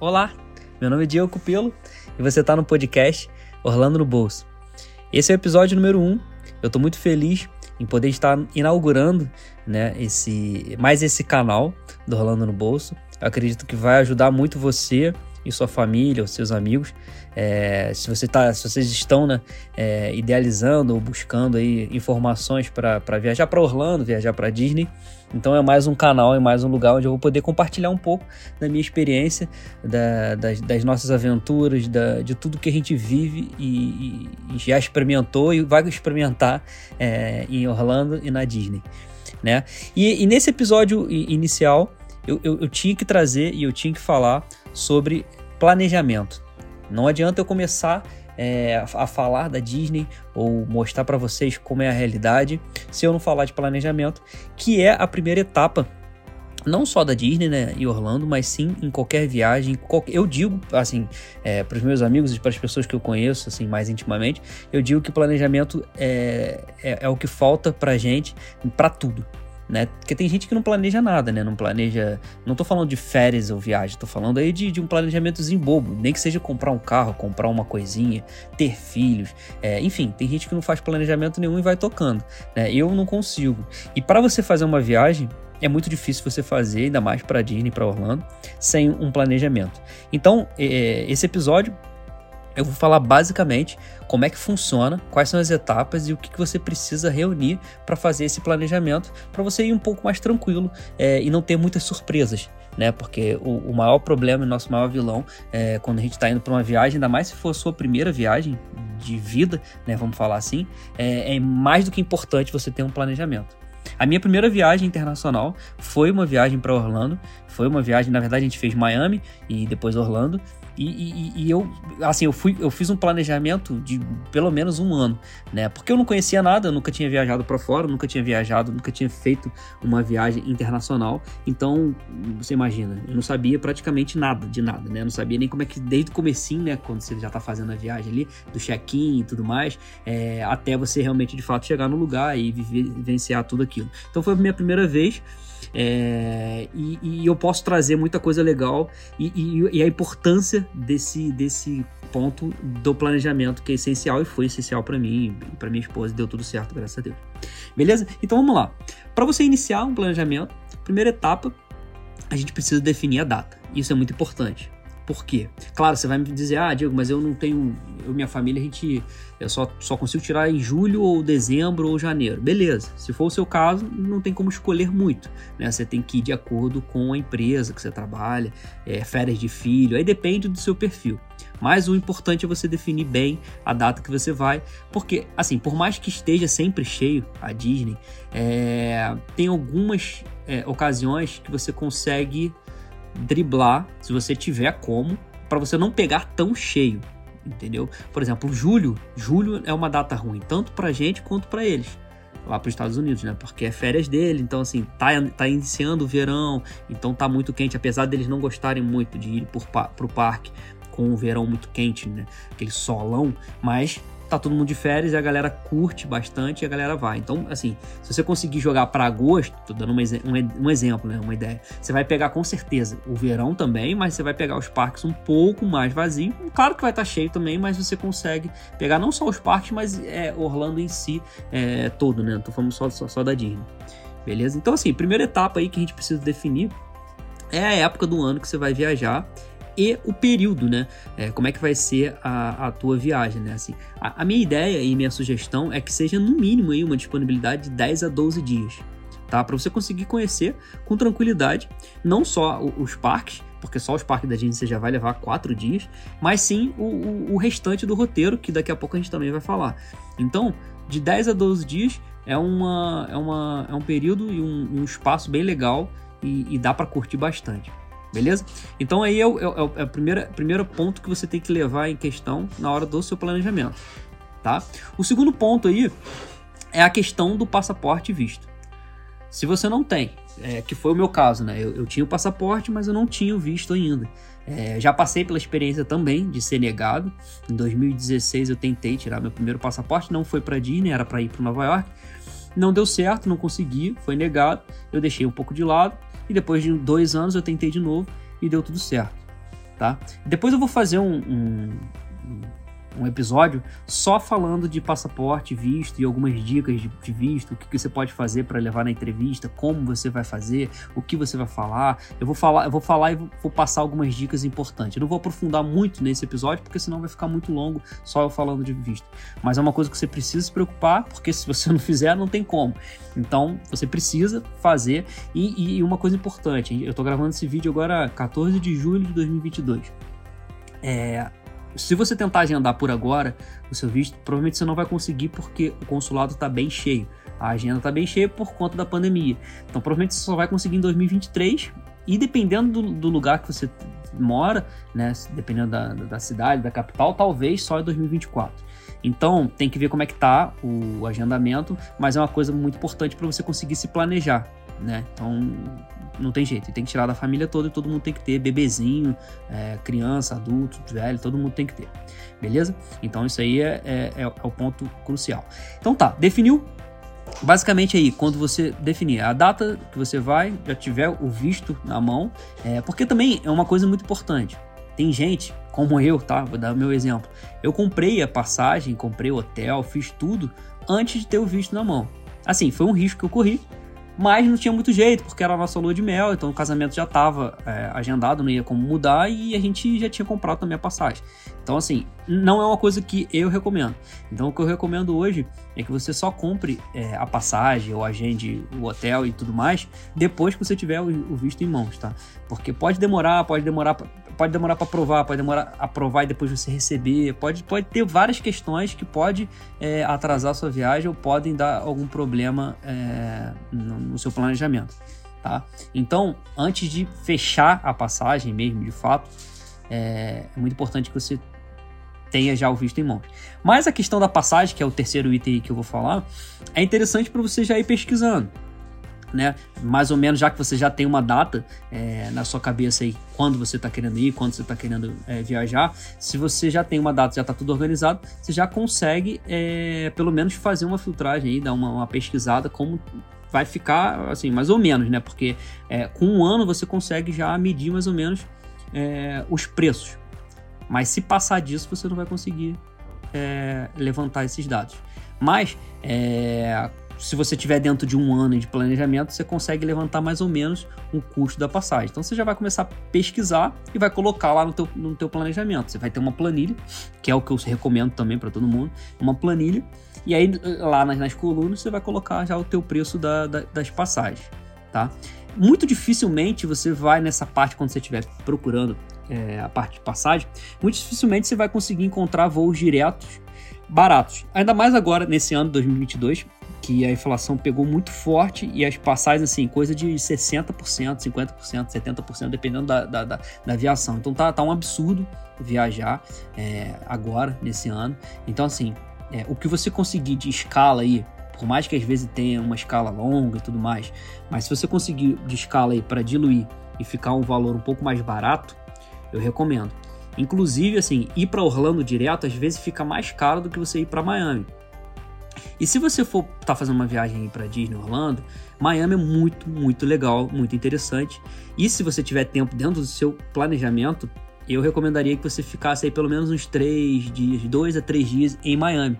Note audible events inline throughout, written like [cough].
Olá, meu nome é Diego Cupelo e você está no podcast Orlando no Bolso. Esse é o episódio número 1. Um. Eu estou muito feliz em poder estar inaugurando né, esse, mais esse canal do Orlando no Bolso. Eu acredito que vai ajudar muito você e sua família, os seus amigos. É, se, você tá, se vocês estão né, é, idealizando ou buscando aí informações para viajar para Orlando, viajar para Disney, então é mais um canal, é mais um lugar onde eu vou poder compartilhar um pouco da minha experiência, da, das, das, nossas aventuras, da, de tudo que a gente vive e, e já experimentou e vai experimentar é, em Orlando e na Disney. Né? E, e nesse episódio inicial eu, eu, eu tinha que trazer e eu tinha que falar sobre planejamento. Não adianta eu começar é, a falar da Disney ou mostrar para vocês como é a realidade se eu não falar de planejamento, que é a primeira etapa não só da Disney né, e Orlando, mas sim em qualquer viagem. Qualquer... Eu digo, assim, é, para os meus amigos e para as pessoas que eu conheço, assim, mais intimamente, eu digo que planejamento é, é, é o que falta para gente para tudo né? Porque tem gente que não planeja nada, né? Não planeja. Não tô falando de férias ou viagem, tô falando aí de, de um planejamentozinho bobo. Nem que seja comprar um carro, comprar uma coisinha, ter filhos. É, enfim, tem gente que não faz planejamento nenhum e vai tocando. Né? Eu não consigo. E para você fazer uma viagem, é muito difícil você fazer, ainda mais para Disney, para Orlando, sem um planejamento. Então, é, esse episódio eu vou falar basicamente como é que funciona, quais são as etapas e o que, você precisa reunir para fazer esse planejamento, para você ir um pouco mais tranquilo é, e não ter muitas surpresas. Né? Porque o, o maior problema, o nosso maior vilão, é, quando a gente está indo para uma viagem, ainda mais se for a sua primeira viagem de vida, né? Vamos falar assim, é, é mais do que importante você ter um planejamento. A minha primeira viagem internacional foi uma viagem para Orlando. Foi uma viagem, na verdade, a gente fez Miami e depois Orlando. E, e, e, eu, assim, eu, fui, eu fiz um planejamento de pelo menos um ano, né? Porque eu não conhecia nada, eu nunca tinha viajado para fora, nunca tinha viajado, nunca tinha feito uma viagem internacional. Então, você imagina, eu não sabia praticamente nada de nada, né? Eu não sabia nem como é que, desde o comecinho, né? Quando você já tá fazendo a viagem ali, do check-in e tudo mais, é, até você realmente, de fato, chegar no lugar e vivenciar tudo aquilo. Então, foi a minha primeira vez. É, e, e, eu posso trazer muita coisa legal e, e, e, a importância desse, desse ponto do planejamento que é essencial e foi essencial para mim e para minha esposa deu tudo certo, graças a Deus. Beleza? Então vamos lá. Para você iniciar um planejamento, primeira etapa, a gente precisa definir a data. Isso é muito importante. Por quê? Claro, você vai me dizer, ah, Diego, mas eu não tenho. Eu minha família, a gente. Eu só, só consigo tirar em julho, ou dezembro, ou janeiro. Beleza. Se for o seu caso, não tem como escolher muito. Né? Você tem que ir de acordo com a empresa que você trabalha, é, férias de filho, aí depende do seu perfil. Mas o importante é você definir bem a data que você vai, porque, assim, por mais que esteja sempre cheio a Disney, é, tem algumas é, ocasiões que você consegue driblar, se você tiver como, para você não pegar tão cheio, entendeu? Por exemplo, julho, julho é uma data ruim, tanto pra gente quanto para eles. Lá para os Estados Unidos, né? Porque é férias dele, então assim, tá, tá iniciando o verão, então tá muito quente, apesar deles não gostarem muito de ir por, pro parque com o verão muito quente, né? Aquele solão, mas tá todo mundo de férias e a galera curte bastante e a galera vai. Então, assim, se você conseguir jogar para agosto, tô dando um, um, um, exemplo, né, uma ideia, você vai pegar com certeza o verão também, mas você vai pegar os parques um pouco mais vazios. Claro que vai estar tá cheio também, mas você consegue pegar não só os parques, mas é, Orlando em si é, todo, né? Não tô falando só, só, só da Disney. Beleza? Então, assim, primeira etapa aí que a gente precisa definir é a época do ano que você vai viajar e o período, né? É, como é que vai ser a, a tua viagem, né? Assim, a, a, minha ideia e minha sugestão é que seja no mínimo aí uma disponibilidade de 10 a 12 dias, tá? Para você conseguir conhecer com tranquilidade não só os parques, porque só os parques da Disney você já vai levar 4 dias, mas sim o, o, o restante do roteiro, que daqui a pouco a gente também vai falar. Então, de 10 a 12 dias é, uma, é, uma, é um período e um, um espaço bem legal e, e dá para curtir bastante beleza? Então aí é o, é, é, é o primeiro, primeiro ponto que você tem que levar em questão na hora do seu planejamento, tá? O segundo ponto aí é a questão do passaporte visto. Se você não tem, é, que foi o meu caso, né? Eu, eu, tinha o passaporte, mas eu não tinha o visto ainda. É, já passei pela experiência também de ser negado. Em 2016 eu tentei tirar meu primeiro passaporte, não foi para Disney, era para ir para Nova York. Não deu certo, não consegui, foi negado. Eu deixei um pouco de lado e depois de dois anos eu tentei de novo e deu tudo certo. tá? Depois eu vou fazer um, um, um episódio só falando de passaporte, visto e algumas dicas de, de visto, o que, que, você pode fazer para levar na entrevista, como você vai fazer, o que você vai falar. Eu vou falar, eu vou falar e vou passar algumas dicas importantes. Eu não vou aprofundar muito nesse episódio porque senão vai ficar muito longo só eu falando de visto. Mas é uma coisa que você precisa se preocupar porque se você [laughs] não fizer não tem como. Então você precisa fazer e, e uma coisa importante. Eu estou gravando esse vídeo agora 14 de julho de 2022. É, se você tentar agendar por agora o seu visto, provavelmente você não vai conseguir porque o consulado está bem cheio. A agenda está bem cheia por conta da pandemia. Então, provavelmente você só vai conseguir em 2023 e dependendo do, do lugar que você mora, né, dependendo da, da cidade, da capital, talvez só em 2024. Então, tem que ver como é que tá o agendamento, mas é uma coisa muito importante para você conseguir se planejar, né? Então, não tem jeito, tem que tirar da família toda e todo mundo tem que ter, bebezinho, é, criança, adulto, velho, todo mundo tem que ter, beleza? Então isso aí é, é, é, o ponto crucial. Então tá, definiu? Basicamente aí, quando você definir a data que você vai, já tiver o visto na mão, é, porque também é uma coisa muito importante. Tem gente, como eu, tá? Vou dar o meu exemplo. Eu comprei a passagem, comprei o hotel, fiz tudo antes de ter o visto na mão. Assim, foi um risco que eu corri, mas não tinha muito jeito, porque era a nossa lua de mel, então o casamento já estava é, agendado, não ia como mudar e a gente já tinha comprado também a passagem. Então, assim, não é uma coisa que eu recomendo. Então, o que eu recomendo hoje é que você só compre é, a passagem ou agende o hotel e tudo mais depois que você tiver o, o visto em mãos, tá? Porque pode demorar, pode demorar pode demorar para aprovar, pode demorar aprovar e depois você receber, pode, pode ter várias questões que pode é, atrasar a sua viagem ou podem dar algum problema é, no, no, seu planejamento, tá? Então, antes de fechar a passagem mesmo, de fato, é, é muito importante que você tenha já o visto em mãos. Mas a questão da passagem, que é o terceiro item que eu vou falar, é interessante para você já ir pesquisando né? Mais ou menos, já que você já tem uma data é, na sua cabeça aí, quando você está querendo ir, quando você está querendo é, viajar, se você já tem uma data, já está tudo organizado, você já consegue, é, pelo menos, fazer uma filtragem aí, dar uma, uma, pesquisada como vai ficar, assim, mais ou menos, né? Porque é, com um ano você consegue já medir mais ou menos é, os preços. Mas se passar disso, você não vai conseguir é, levantar esses dados. Mas, é, se você tiver dentro de um ano de planejamento, você consegue levantar mais ou menos o custo da passagem. Então você já vai começar a pesquisar e vai colocar lá no teu, no teu planejamento. Você vai ter uma planilha, que é o que eu recomendo também para todo mundo, uma planilha. E aí lá nas, nas, colunas você vai colocar já o teu preço da, da, das passagens, tá? Muito dificilmente você vai nessa parte quando você estiver procurando é, a parte de passagem, muito dificilmente você vai conseguir encontrar voos diretos baratos. Ainda mais agora nesse ano 2022, que a inflação pegou muito forte e as passagens, assim, coisa de 60%, 50%, 70%, dependendo da, da, da, da aviação. Então tá, tá um absurdo viajar é, agora, nesse ano. Então, assim, é, o que você conseguir de escala aí, por mais que às vezes tenha uma escala longa e tudo mais, mas se você conseguir de escala aí para diluir e ficar um valor um pouco mais barato, eu recomendo. Inclusive, assim, ir para Orlando direto às vezes fica mais caro do que você ir para Miami. E se você for estar tá fazendo uma viagem para Disney Orlando, Miami é muito, muito legal, muito interessante. E se você tiver tempo dentro do seu planejamento, eu recomendaria que você ficasse aí pelo menos uns três dias, dois a três dias em Miami,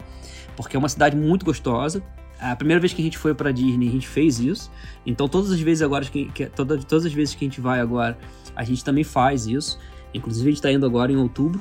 porque é uma cidade muito gostosa. A primeira vez que a gente foi para Disney, a gente fez isso. Então, todas as vezes agora que, que todas, todas as vezes que a gente vai agora, a gente também faz isso. Inclusive, a gente está indo agora em outubro,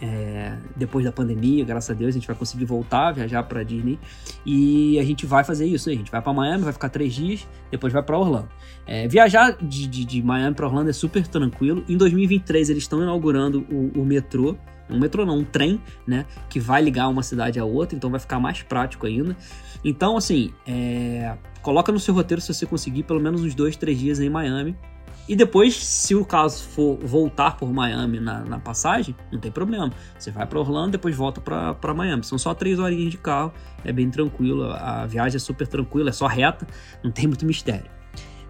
é, depois da pandemia, graças a Deus, a gente vai conseguir voltar, viajar para Disney. E a gente vai fazer isso. A gente vai para Miami, vai ficar três dias, depois vai para Orlando. É, viajar de, de, de Miami para Orlando é super tranquilo. Em 2023, eles estão inaugurando o, o metrô um metrô não, um trem, né, que vai ligar uma cidade a outra, então vai ficar mais prático ainda. Então, assim, é... coloca no seu roteiro se você conseguir pelo menos uns dois, três dias em Miami, e depois, se o caso for voltar por Miami na, na passagem, não tem problema. Você vai para Orlando, depois volta para Miami. São só três horinhas de carro, é bem tranquilo. A viagem é super tranquila, é só reta, não tem muito mistério.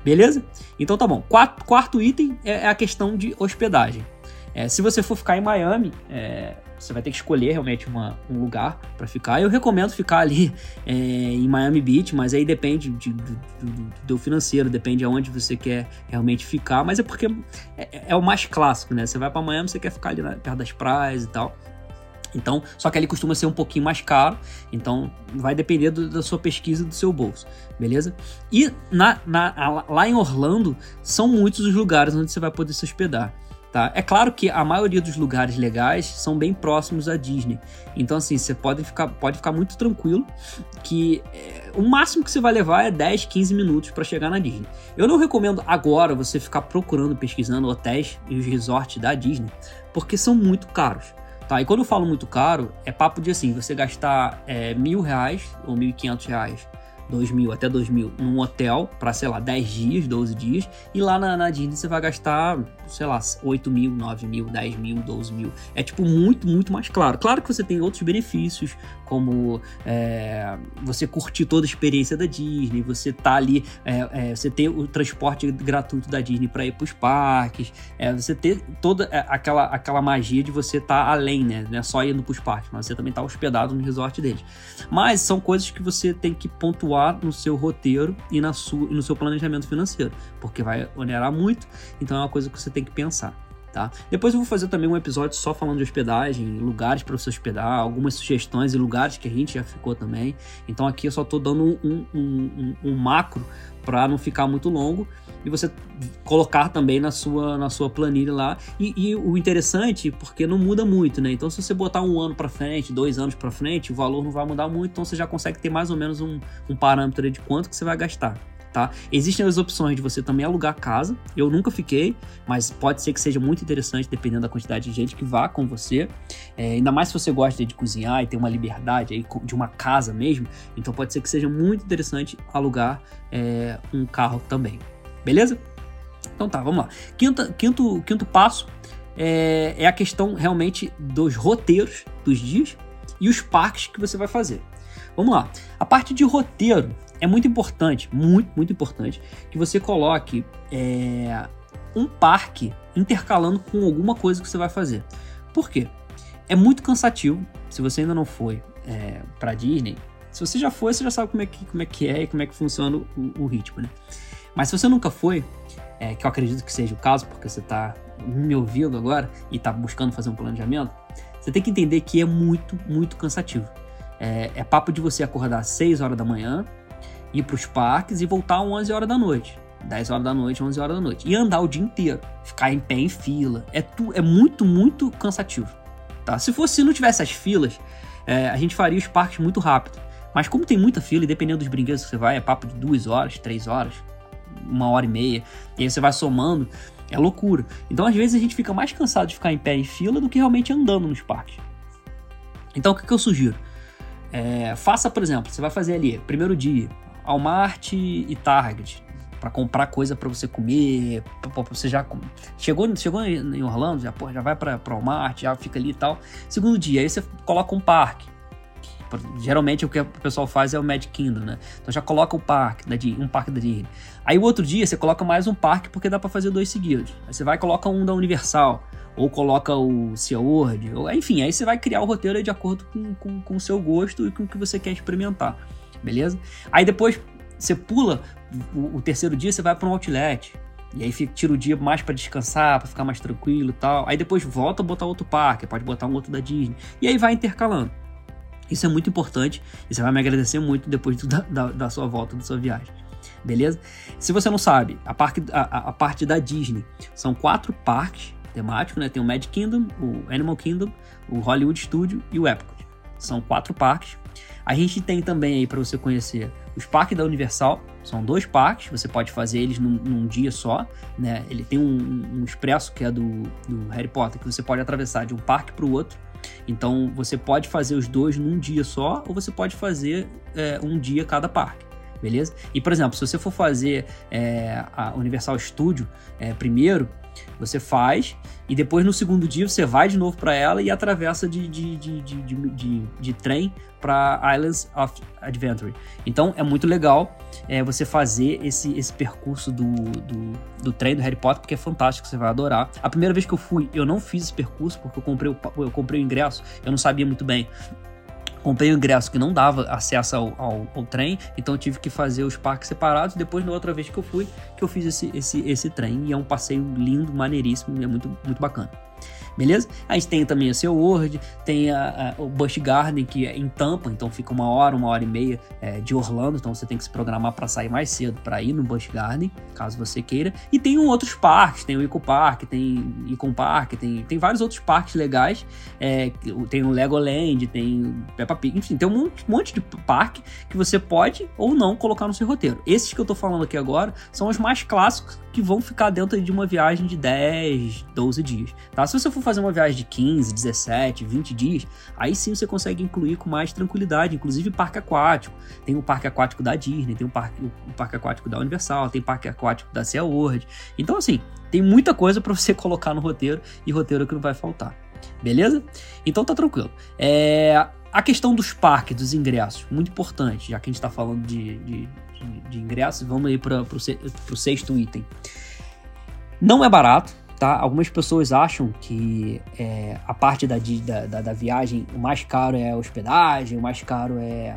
Beleza? Então tá bom. Quarto, quarto item é, é a questão de hospedagem. É, se você for ficar em Miami, é, você vai ter que escolher realmente uma, um lugar para ficar. Eu recomendo ficar ali é, em Miami Beach, mas aí depende de, do, do, do, financeiro, depende aonde você quer realmente ficar. Mas é porque é, é o mais clássico, né? Você vai para Miami, você quer ficar ali na, perto das praias e tal. Então, só que ele costuma ser um pouquinho mais caro, então vai depender do, da sua pesquisa do seu bolso, beleza? E na, na, lá em Orlando são muitos os lugares onde você vai poder se hospedar. Tá? É claro que a maioria dos lugares legais são bem próximos à Disney. Então, assim, você pode ficar, pode ficar muito tranquilo que é, o máximo que você vai levar é 10, 15 minutos para chegar na Disney. Eu não recomendo agora você ficar procurando, pesquisando hotéis e os resorts da Disney, porque são muito caros. Tá? E quando eu falo muito caro, é papo de assim, você gastar é, mil reais ou mil e quinhentos reais 2 mil até 2 mil num hotel para, sei lá, 10 dias, 12 dias, e lá na, na Disney você vai gastar, sei lá, 8 mil, 9 mil, 10 mil, 12 mil. É tipo muito, muito mais claro. Claro que você tem outros benefícios, como é, você curtir toda a experiência da Disney, você tá ali, é, é, você ter o transporte gratuito da Disney para ir para os parques, é, você ter toda é, aquela, aquela magia de você estar tá além, né? Não é só indo para os parques, mas você também tá hospedado no resort deles. Mas são coisas que você tem que pontuar no seu roteiro e, na sua, e no seu planejamento financeiro, porque vai onerar muito, então é uma coisa que você tem que pensar. Tá? Depois eu vou fazer também um episódio só falando de hospedagem, lugares para você hospedar, algumas sugestões e lugares que a gente já ficou também. Então aqui eu só estou dando um, um, um, um macro para não ficar muito longo e você colocar também na sua, na sua planilha lá. E, e, o interessante, porque não muda muito, né? Então, se você botar um ano para frente, dois anos para frente, o valor não vai mudar muito, então você já consegue ter mais ou menos um, um parâmetro de quanto que você vai gastar. Tá? Existem as opções de você também alugar casa. Eu nunca fiquei, mas pode ser que seja muito interessante dependendo da quantidade de gente que vá com você. É, ainda mais se você gosta de cozinhar e ter uma liberdade aí de uma casa mesmo. Então pode ser que seja muito interessante alugar é, um carro também. Beleza? Então tá, vamos lá. Quinta, quinto, quinto passo é, é a questão realmente dos roteiros dos dias e os parques que você vai fazer. Vamos lá. A parte de roteiro é muito importante, muito, muito importante, que você coloque é, um parque intercalando com alguma coisa que você vai fazer. Por quê? É muito cansativo. Se você ainda não foi é, para Disney, se você já foi, você já sabe como é que, como é, que é e como é que funciona o, o ritmo, né? Mas se você nunca foi, é, que eu acredito que seja o caso, porque você está me ouvindo agora e está buscando fazer um planejamento, você tem que entender que é muito, muito cansativo. É, é papo de você acordar às 6 horas da manhã, ir para os parques e voltar às 11 horas da noite. 10 horas da noite, 11 horas da noite. E andar o dia inteiro. Ficar em pé em fila. É, tu, é muito, muito cansativo. Tá? Se fosse se não tivesse as filas, é, a gente faria os parques muito rápido. Mas como tem muita fila, e dependendo dos brinquedos que você vai, é papo de 2 horas, 3 horas, uma hora e meia, e aí você vai somando, é loucura. Então, às vezes, a gente fica mais cansado de ficar em pé em fila do que realmente andando nos parques. Então, o que, que eu sugiro? É, faça, por exemplo, você vai fazer ali, primeiro dia, Walmart e Target, para comprar coisa para você comer, pra, você já chegou, chegou em Orlando, já, pô, já vai para Walmart, já fica ali e tal. Segundo dia, aí você coloca um parque. Geralmente o que o pessoal faz é o Magic Kingdom, né? Então já coloca o parque, da um parque da Disney. Aí o outro dia você coloca mais um parque porque dá para fazer dois seguidos. Aí você vai e coloca um da Universal, ou coloca o SeaWorld, ou enfim, aí você vai criar o roteiro de acordo com, com, com o seu gosto e com o que você quer experimentar, beleza? Aí depois você pula o, o terceiro dia, você vai para um outlet. E aí fica, tira o dia mais para descansar, para ficar mais tranquilo e tal. Aí depois volta a botar outro parque, pode botar um outro da Disney. E aí vai intercalando. Isso é muito importante e você vai me agradecer muito depois da, da, da sua volta, da sua viagem. Beleza? Se você não sabe, a, parque, a, a parte da Disney são quatro parques temáticos, né? Tem o Magic Kingdom, o Animal Kingdom, o Hollywood Studio e o Epcot. São quatro parques. A gente tem também aí para você conhecer os parques da Universal. São dois parques, você pode fazer eles num, num dia só, né? Ele tem um, um expresso que é do, do Harry Potter que você pode atravessar de um parque para o outro. Então você pode fazer os dois num dia só, ou você pode fazer é, um dia cada parque. beleza? E, por exemplo, se você for fazer é, a Universal Studio é, primeiro, você faz e depois no segundo dia você vai de novo para ela e atravessa de, de, de, de, de, de trem para Islands of Adventure. Então é muito legal é, você fazer esse, esse percurso do, do, do, trem do Harry Potter, porque é fantástico, você vai adorar. A primeira vez que eu fui, eu não fiz esse percurso, porque eu comprei o, eu comprei o ingresso, eu não sabia muito bem comprei o ingresso que não dava acesso ao, ao, ao, trem, então tive que fazer os parques separados. Depois, na outra vez que eu fui, que eu fiz esse, esse, esse trem. E é um passeio lindo, maneiríssimo, é muito, muito bacana beleza? A gente tem também o seu Word, tem a, a, o Busch Garden, que é em Tampa, então fica uma hora, uma hora e meia é, de Orlando, então você tem que se programar para sair mais cedo para ir no Busch Garden, caso você queira. E tem outros parques, tem o Eco Park, tem Icon Park, tem, tem vários outros parques legais, é, tem o Legoland, tem Peppa Pig, enfim, tem um monte, monte de parque que você pode ou não colocar no seu roteiro. Esses que eu tô falando aqui agora são os mais clássicos que vão ficar dentro de uma viagem de 10, 12 dias, tá? Se você for fazer uma viagem de 15, 17, 20 dias, aí sim você consegue incluir com mais tranquilidade, inclusive parque aquático. Tem o parque aquático da Disney, tem o parque, o parque aquático da Universal, tem parque aquático da SeaWorld. Então, assim, tem muita coisa para você [laughs] colocar no roteiro e roteiro que não vai faltar. Beleza? Então tá tranquilo. É, a questão dos parques, dos ingressos, muito importante, já que a gente está falando de, de, de, ingressos, vamos aí para o sexto item. Não é barato, tá? Algumas pessoas acham que é, a parte da, da, da, viagem, o mais caro é a hospedagem, o mais caro é,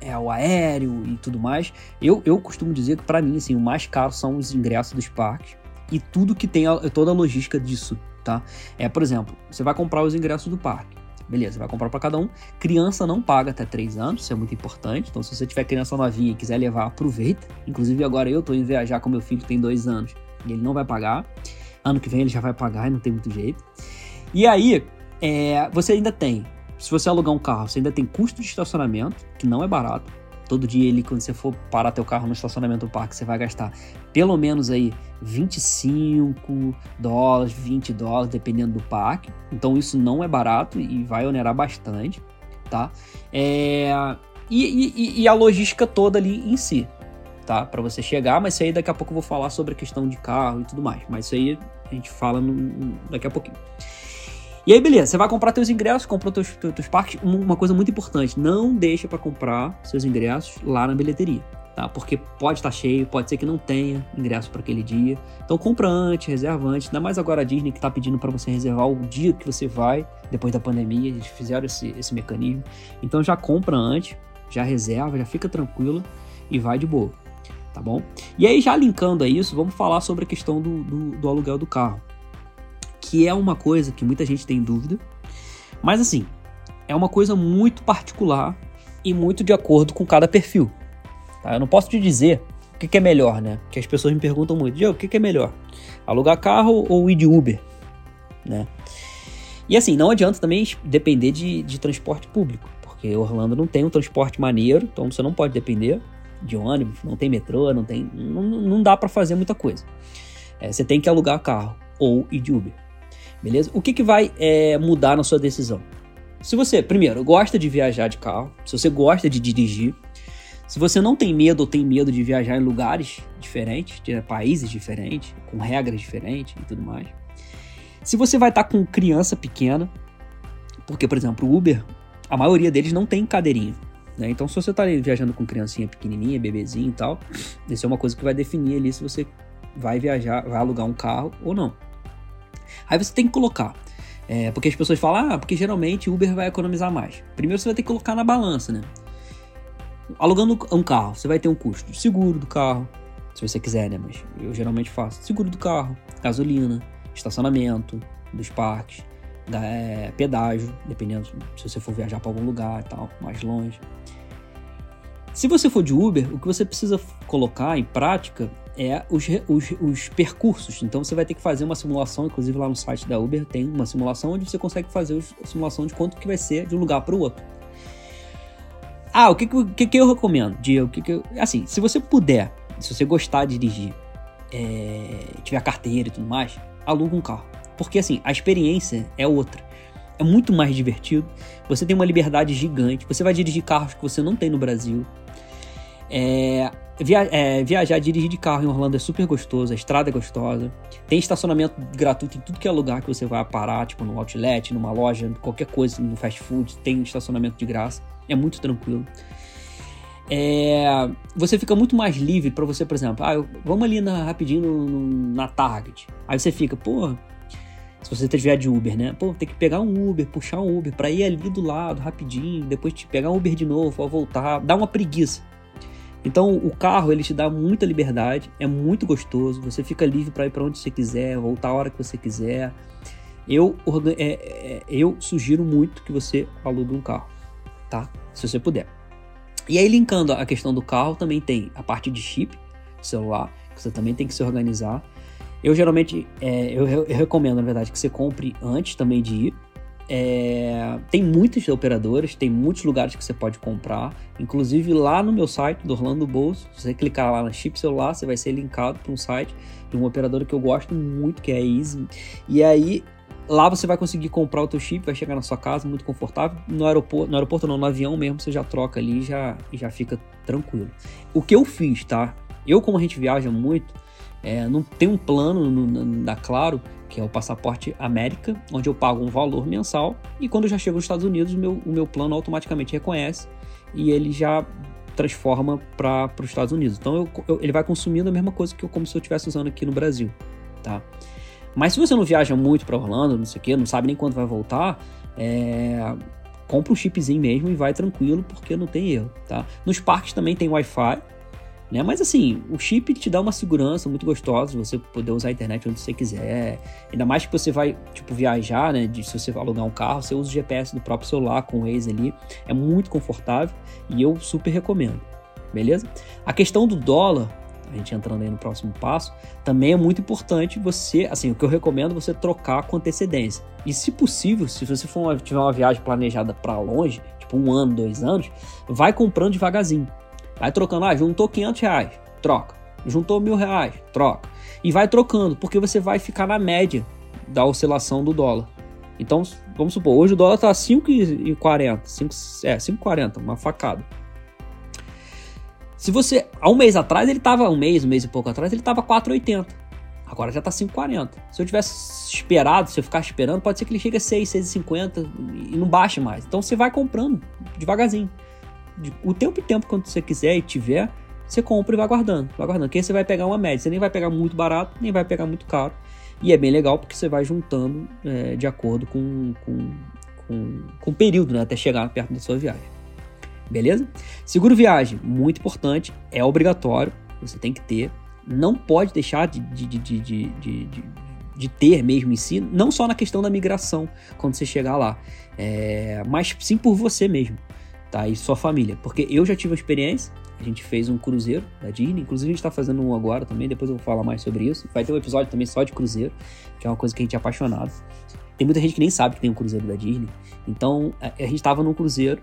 é o aéreo e tudo mais. Eu, eu costumo dizer que, para mim, assim, o mais caro são os ingressos dos parques e tudo que tem, toda a logística disso, tá? É, por exemplo, você vai comprar os ingressos do parque. Beleza, vai comprar para cada um. Criança não paga até 3 anos, isso é muito importante. Então, se você tiver criança novinha e quiser levar, aproveita. Inclusive, agora eu tô indo viajar com meu filho, tem 2 anos, e ele não vai pagar. Ano que vem ele já vai pagar e não tem muito jeito. E aí, é, você ainda tem, se você alugar um carro, você ainda tem custo de estacionamento, que não é barato. Todo dia ele, quando você for parar teu carro no estacionamento do parque, você vai gastar pelo menos aí 25 dólares, 20 dólares, dependendo do parque. Então isso não é barato e vai onerar bastante, tá? É... E, e, e a logística toda ali em si, tá? Para você chegar, mas isso aí daqui a pouco eu vou falar sobre a questão de carro e tudo mais. Mas isso aí a gente fala no, daqui a pouquinho. E aí, beleza, você vai comprar teus ingressos, comprou teus, teus, teus parques. Uma coisa muito importante, não deixa para comprar seus ingressos lá na bilheteria, tá? Porque pode estar cheio, pode ser que não tenha ingresso para aquele dia. Então compra antes, reserva antes. Ainda mais agora a Disney que tá pedindo para você reservar o dia que você vai, depois da pandemia, eles fizeram esse, esse mecanismo. Então já compra antes, já reserva, já fica tranquilo e vai de boa, tá bom? E aí, já linkando a isso, vamos falar sobre a questão do, do, do aluguel do carro que é uma coisa que muita gente tem dúvida, mas assim, é uma coisa muito particular e muito de acordo com cada perfil. Tá? Eu não posso te dizer o que, que é melhor, né? Que as pessoas me perguntam muito, o que, que é melhor? Alugar carro ou ir de Uber? Né? E assim, não adianta também depender de, de transporte público, porque Orlando não tem um transporte maneiro, então você não pode depender de ônibus, não tem metrô, não tem, não, não dá para fazer muita coisa. É, você tem que alugar carro ou ir de Uber beleza? O que, que vai é, mudar na sua decisão? Se você, primeiro, gosta de viajar de carro, se você gosta de dirigir, se você não tem medo ou tem medo de viajar em lugares diferentes, de países diferentes, com regras diferentes e tudo mais. Se você vai estar com criança pequena, porque, por exemplo, o Uber, a maioria deles não tem cadeirinha. Né? Então, se você está viajando com criancinha pequenininha, bebezinho e tal, isso é uma coisa que vai definir ali se você vai viajar, vai alugar um carro ou não. Aí você tem que colocar. É, porque as pessoas falam, ah, porque geralmente Uber vai economizar mais. Primeiro você vai ter que colocar na balança, né? Alugando um carro, você vai ter um custo de seguro do carro, se você quiser, né? Mas eu geralmente faço seguro do carro, gasolina, estacionamento dos parques, é, pedágio, dependendo se você for viajar para algum lugar e tal, mais longe. Se você for de Uber, o que você precisa colocar em prática é os, os, os, percursos. Então você vai ter que fazer uma simulação, inclusive lá no site da Uber tem uma simulação onde você consegue fazer a simulação de quanto que vai ser de um lugar para o outro. Ah, o que, que, que eu recomendo? De, o que, que eu, assim, se você puder, se você gostar de dirigir, é, tiver carteira e tudo mais, aluga um carro. Porque assim, a experiência é outra. É muito mais divertido. Você tem uma liberdade gigante. Você vai dirigir carros que você não tem no Brasil. É, via, é, viajar, dirigir de carro em Orlando é super gostoso, a estrada é gostosa. Tem estacionamento gratuito em tudo que é lugar que você vai parar, tipo no outlet, numa loja, qualquer coisa, no fast food, tem estacionamento de graça. É muito tranquilo. É, você fica muito mais livre para você, por exemplo, ah, eu, vamos ali na, rapidinho no, no, na Target. Aí você fica, pô, se você tiver de Uber, né? Pô, tem que pegar um Uber, puxar um Uber para ir ali do lado rapidinho, depois te pegar um Uber de novo, voltar, dá uma preguiça. Então o carro ele te dá muita liberdade, é muito gostoso, você fica livre para ir para onde você quiser, voltar a hora que você quiser. Eu, é, é, eu sugiro muito que você alugue um carro, tá? Se você puder. E aí, linkando a questão do carro, também tem a parte de chip, celular, que você também tem que se organizar. Eu geralmente, é, eu, eu, recomendo, na verdade, que você compre antes também de ir, é, tem muitas operadoras, tem muitos lugares que você pode comprar. Inclusive lá no meu site, do Orlando Bolso, se você clicar lá na chip celular, você vai ser linkado para um site de uma operadora que eu gosto muito, que é a Easy. E aí lá você vai conseguir comprar o teu chip, vai chegar na sua casa muito confortável. No aeroporto, no aeroporto não, no avião mesmo, você já troca ali e já, já fica tranquilo. O que eu fiz, tá? Eu, como a gente viaja muito, é, não tem um plano no, no, da Claro que é o passaporte América, onde eu pago um valor mensal e quando eu já chego nos Estados Unidos, o meu, o meu plano automaticamente reconhece e ele já transforma para os Estados Unidos. Então eu, eu, ele vai consumindo a mesma coisa que eu, como se eu estivesse usando aqui no Brasil, tá? Mas se você não viaja muito para Orlando, não sei o que, não sabe nem quando vai voltar, é, compra um chipzinho mesmo e vai tranquilo porque não tem erro, tá? Nos parques também tem Wi-Fi, né? Mas assim, o chip te dá uma segurança muito gostosa você poder usar a internet onde você quiser. Ainda mais que você vai, tipo, viajar, né? De, se você alugar um carro, você usa o GPS do próprio celular com o Waze ali. É muito confortável e eu super recomendo. Beleza? A questão do dólar, a gente entrando aí no próximo passo, também é muito importante você, assim, o que eu recomendo é você trocar com antecedência. E se possível, se você for uma, tiver uma viagem planejada para longe, tipo um ano, dois anos, vai comprando devagarzinho. Vai trocando, ah, juntou 500 reais, troca. Juntou mil reais, troca. E vai trocando, porque você vai ficar na média da oscilação do dólar. Então, vamos supor, hoje o dólar está 5,40, 5, é, 5,40, uma facada. Se você, há um mês atrás, ele estava, um mês, um mês e pouco atrás, ele estava 4,80. Agora já está 5,40. Se eu tivesse esperado, se eu ficar esperando, pode ser que ele chegue a 6, 6,50 e não baixe mais. Então você vai comprando devagarzinho o tempo e tempo quando você quiser e tiver, você compra e vai guardando, vai guardando. Aí você vai pegar uma média, você nem vai pegar muito barato, nem vai pegar muito caro. E é bem legal porque você vai juntando é, de acordo com, com, com, com o período, né, até chegar perto da sua viagem. Beleza? Seguro viagem, muito importante, é obrigatório, você tem que ter. Não pode deixar de, de, de, de, de, de, de ter mesmo em si, não só na questão da migração, quando você chegar lá, é, mas sim por você mesmo tá? E sua família. Porque eu já tive uma experiência, a gente fez um cruzeiro da Disney, inclusive a gente tá fazendo um agora também, depois eu vou falar mais sobre isso. Vai ter um episódio também só de cruzeiro, que é uma coisa que a gente é apaixonado. Tem muita gente que nem sabe que tem um cruzeiro da Disney. Então, a gente tava num cruzeiro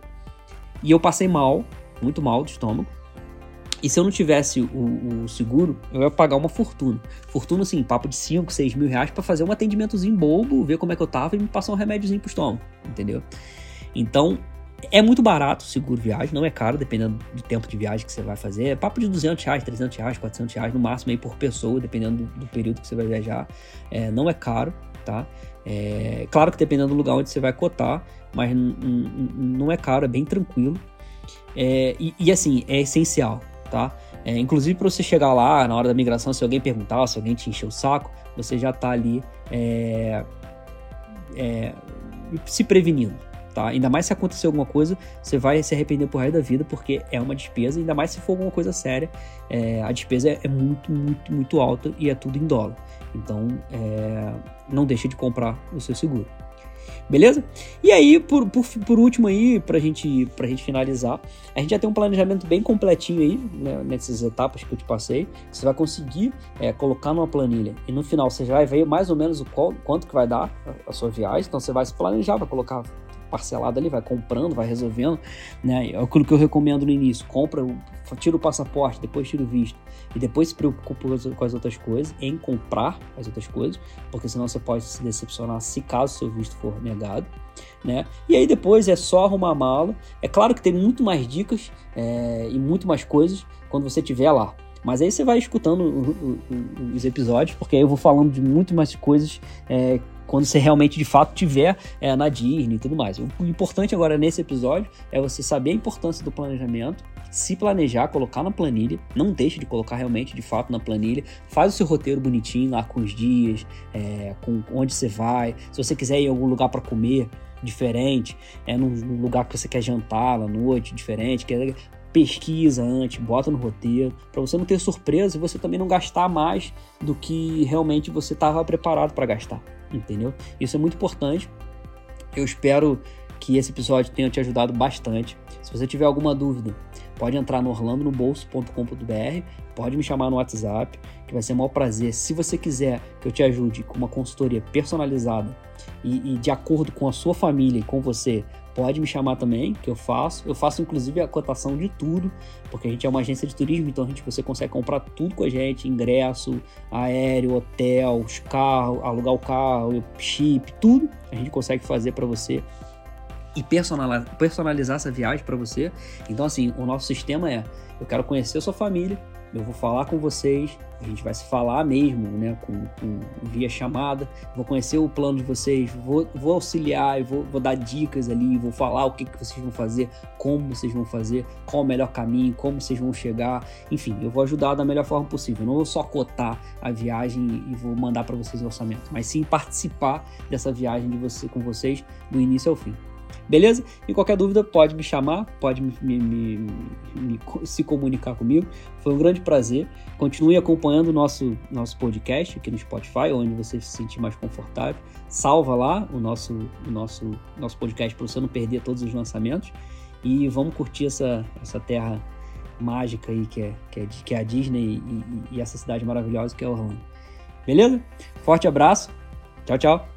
e eu passei mal, muito mal do estômago. E se eu não tivesse o, o, seguro, eu ia pagar uma fortuna. Fortuna, assim, papo de 5, 6 mil reais pra fazer um atendimentozinho bobo, ver como é que eu tava e me passar um remédiozinho pro estômago, entendeu? Então, é muito barato o seguro viagem, não é caro, dependendo do tempo de viagem que você vai fazer. É papo de 200 reais, 300 reais, 400 reais no máximo aí por pessoa, dependendo do, do período que você vai viajar. É, não é caro, tá? É, claro que dependendo do lugar onde você vai cotar, mas não é caro, é bem tranquilo. É, e, e, assim, é essencial, tá? É, inclusive para você chegar lá na hora da migração, se alguém perguntar, se alguém te encher o saco, você já tá ali é, é, se prevenindo, tá? Ainda mais se acontecer alguma coisa, você vai se arrepender por resto da vida, porque é uma despesa, ainda mais se for alguma coisa séria, é, a despesa é, muito, muito, muito alta e é tudo em dólar. Então, é, não deixe de comprar o seu seguro. Beleza? E aí, por, por, por último aí, pra gente, pra gente finalizar, a gente já tem um planejamento bem completinho aí, né, nessas etapas que eu te passei, que você vai conseguir é, colocar numa planilha. E no final você já vai ver mais ou menos o qual, quanto que vai dar a, a sua viagem. Então você vai se planejar, vai colocar parcelado ali, vai comprando, vai resolvendo, né? É aquilo que eu recomendo no início, compra, tira o passaporte, depois tira o visto e depois se preocupa com as outras coisas, em comprar as outras coisas, porque senão você pode se decepcionar se caso seu visto for negado, né? E aí depois é só arrumar a mala. É claro que tem muito mais dicas é, e muito mais coisas quando você estiver lá. Mas aí você vai escutando os episódios, porque aí eu vou falando de muito mais coisas é, quando você realmente de fato tiver é, na Disney e tudo mais. O importante agora nesse episódio é você saber a importância do planejamento, se planejar, colocar na planilha, não deixe de colocar realmente de fato na planilha, faz o seu roteiro bonitinho lá com os dias, é, com onde você vai, se você quiser ir em algum lugar para comer diferente, é num, lugar que você quer jantar à noite diferente, quer pesquisa antes, bota no roteiro, para você não ter surpresa e você também não gastar mais do que realmente você estava preparado para gastar entendeu? Isso é muito importante. Eu espero que esse episódio tenha te ajudado bastante. Se você tiver alguma dúvida, pode entrar no orlandonobolso.com.br, pode me chamar no WhatsApp, que vai ser um maior prazer. Se você quiser que eu te ajude com uma consultoria personalizada e, e de acordo com a sua família e com você, pode me chamar também, que eu faço. Eu faço inclusive a cotação de tudo, porque a gente é uma agência de turismo, então a gente, você consegue comprar tudo com a gente: ingresso, aéreo, hotel, carro, alugar o carro, chip, tudo a gente consegue fazer para você e personalizar essa viagem para você. Então, assim, o nosso sistema é: eu quero conhecer a sua família, eu vou falar com vocês, a gente vai se falar mesmo, né, com, com via chamada, vou conhecer o plano de vocês, vou, vou auxiliar, vou, vou dar dicas ali, vou falar o que, que vocês vão fazer, como vocês vão fazer, qual o melhor caminho, como vocês vão chegar, enfim, eu vou ajudar da melhor forma possível. Eu não vou só cotar a viagem e vou mandar para vocês o orçamento, mas sim participar dessa viagem de você com vocês do início ao fim. Beleza? E qualquer dúvida pode me chamar, pode me, me, me, se comunicar comigo. Foi um grande prazer. Continue acompanhando o nosso, nosso podcast aqui no Spotify, onde você se sentir mais confortável. Salva lá o nosso, o nosso, nosso podcast para você não perder todos os lançamentos. E vamos curtir essa, essa terra mágica aí que é, que é, que é a Disney e, e, e essa cidade maravilhosa que é Orlando. Beleza? Forte abraço. Tchau, tchau.